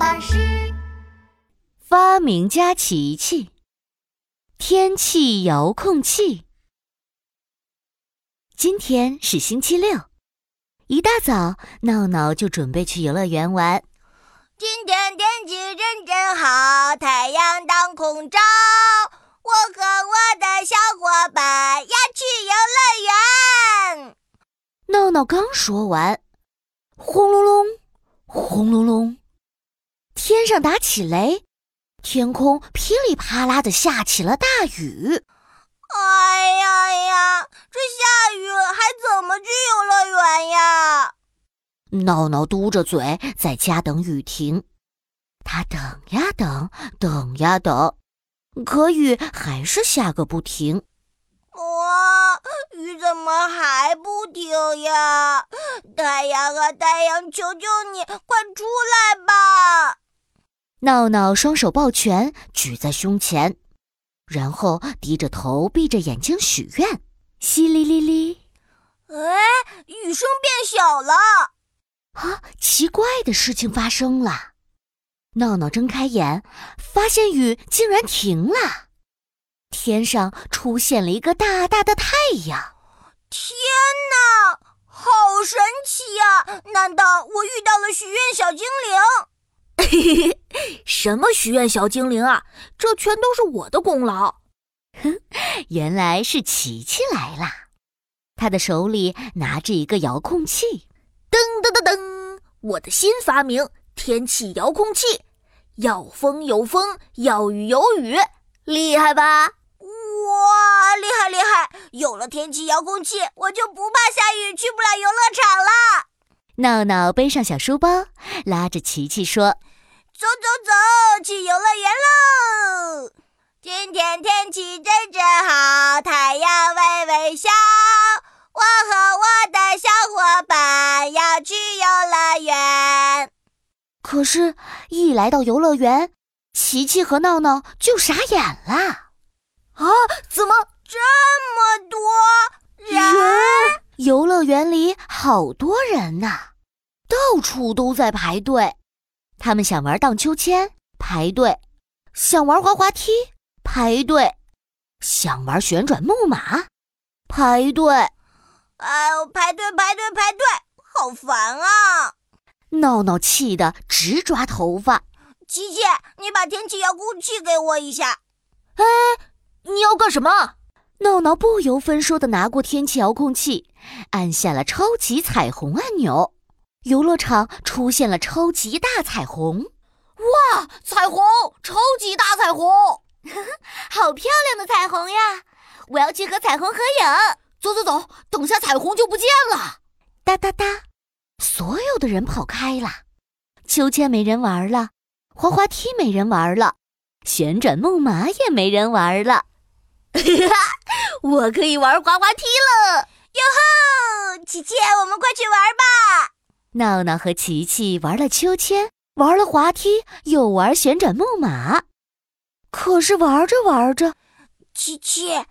巴士发明家琪琪，天气遥控器。今天是星期六，一大早，闹闹就准备去游乐园玩。今天天气真真好，太阳当空照。我和我的小伙伴要去游乐园。闹闹刚说完，轰隆隆，轰隆隆，天上打起雷，天空噼里啪啦的下起了大雨。哎呀呀，这下雨还怎么去游乐园呀？闹闹嘟着嘴在家等雨停。他等呀等，等呀等，可雨还是下个不停。哇，雨怎么还不停呀？太阳啊太阳，求求你快出来吧！闹闹双手抱拳举在胸前，然后低着头闭着眼睛许愿。淅沥沥沥，哎，雨声变小了。啊，奇怪的事情发生了。闹闹睁开眼，发现雨竟然停了，天上出现了一个大大的太阳。天哪，好神奇呀！难道我遇到了许愿小精灵？什么许愿小精灵啊？这全都是我的功劳。哼，原来是琪琪来了，他的手里拿着一个遥控器。噔噔噔噔，我的新发明——天气遥控器，要风有风，要雨有雨，厉害吧？哇，厉害厉害！有了天气遥控器，我就不怕下雨去不了游乐场了。闹闹背上小书包，拉着琪琪说：“走走走，去游乐园喽！今天天气真真好，太阳微微笑。我和我的小伙伴要去游乐园。”可是，一来到游乐园，琪琪和闹闹就傻眼了。啊！怎么这么多人？游乐园里好多人呐，到处都在排队。他们想玩荡秋千，排队；想玩滑滑梯，排队；想玩旋转木马，排队。哎呦，排队排队排队，好烦啊！闹闹气得直抓头发。琪琪，你把天气遥控器给我一下。哎。你要干什么？闹闹不由分说的拿过天气遥控器，按下了超级彩虹按钮，游乐场出现了超级大彩虹。哇，彩虹，超级大彩虹，好漂亮的彩虹呀！我要去和彩虹合影。走走走，等下彩虹就不见了。哒哒哒，所有的人跑开了，秋千没人玩了，滑滑梯没人玩了，旋转木马也没人玩了。我可以玩滑滑梯了！哟吼，琪琪，我们快去玩吧！闹闹和琪琪玩了秋千，玩了滑梯，又玩旋转木马。可是玩着玩着，琪琪，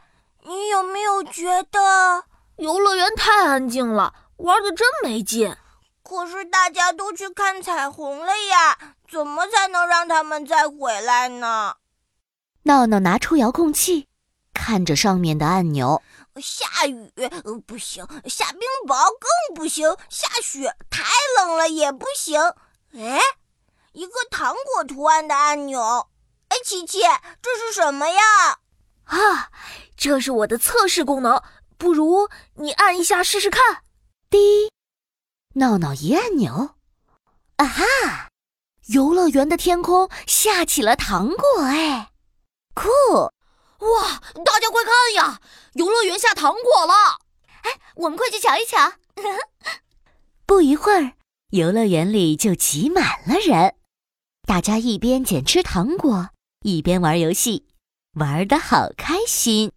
你有没有觉得游乐园太安静了，玩的真没劲？可是大家都去看彩虹了呀，怎么才能让他们再回来呢？闹闹拿出遥控器。看着上面的按钮，下雨不行，下冰雹更不行，下雪太冷了也不行。哎，一个糖果图案的按钮。哎，琪琪，这是什么呀？啊，这是我的测试功能，不如你按一下试试看。滴，闹闹一按钮，啊哈，游乐园的天空下起了糖果，哎，酷！哇！大家快看呀，游乐园下糖果了！哎，我们快去瞧一瞧。不一会儿，游乐园里就挤满了人，大家一边捡吃糖果，一边玩游戏，玩的好开心。